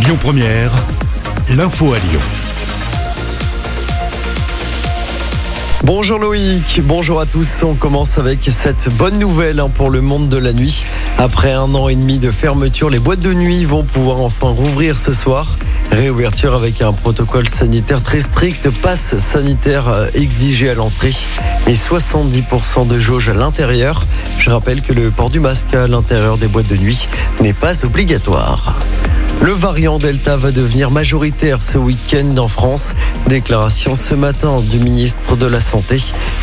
Lyon Première, l'info à Lyon. Bonjour Loïc, bonjour à tous. On commence avec cette bonne nouvelle hein, pour le monde de la nuit. Après un an et demi de fermeture, les boîtes de nuit vont pouvoir enfin rouvrir ce soir. Réouverture avec un protocole sanitaire très strict, passe sanitaire euh, exigé à l'entrée et 70% de jauge à l'intérieur. Je rappelle que le port du masque à l'intérieur des boîtes de nuit n'est pas obligatoire. Le variant Delta va devenir majoritaire ce week-end en France. Déclaration ce matin du ministre de la Santé.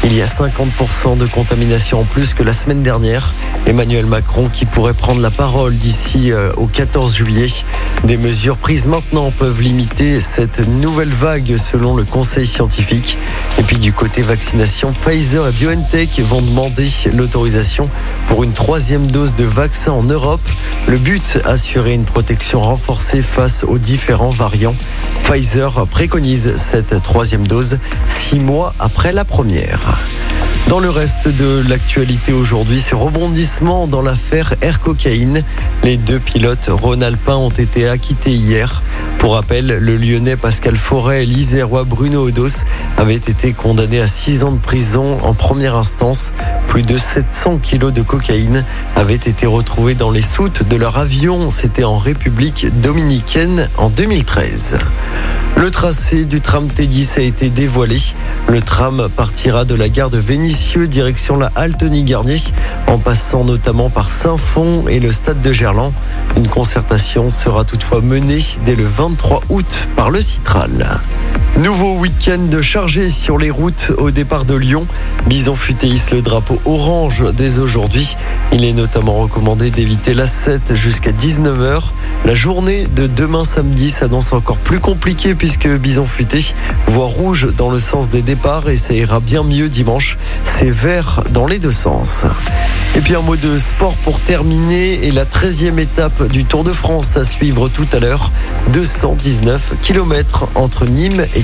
Il y a 50% de contamination en plus que la semaine dernière. Emmanuel Macron qui pourrait prendre la parole d'ici euh, au 14 juillet. Des mesures prises maintenant peuvent limiter cette nouvelle vague selon le conseil scientifique. Et puis du côté vaccination, Pfizer et BioNTech vont demander l'autorisation pour une troisième dose de vaccin en Europe. Le but, assurer une protection renforcée face aux différents variants. Pfizer préconise cette troisième dose six mois après la première. Dans le reste de l'actualité aujourd'hui, ce rebondissement dans l'affaire Air Cocaïne. Les deux pilotes rhône-alpins ont été acquittés hier. Pour rappel, le lyonnais Pascal Forêt et l'Isérois Bruno Odos avaient été condamnés à 6 ans de prison en première instance. Plus de 700 kilos de cocaïne avaient été retrouvés dans les soutes de leur avion. C'était en République dominicaine en 2013. Le tracé du tram T10 a été dévoilé. Le tram partira de la gare de Vénissieux direction la Altony-Garnier en passant notamment par Saint-Fond et le stade de Gerland. Une concertation sera toutefois menée dès le 23 août par le Citral. Nouveau week-end chargé sur les routes au départ de Lyon. Bison futéisse le drapeau orange dès aujourd'hui. Il est notamment recommandé d'éviter la 7 jusqu'à 19h. La journée de demain samedi s'annonce encore plus compliquée puisque Bison futé voit rouge dans le sens des départs et ça ira bien mieux dimanche. C'est vert dans les deux sens. Et puis un mot de sport pour terminer et la 13e étape du Tour de France à suivre tout à l'heure. 219 km entre Nîmes et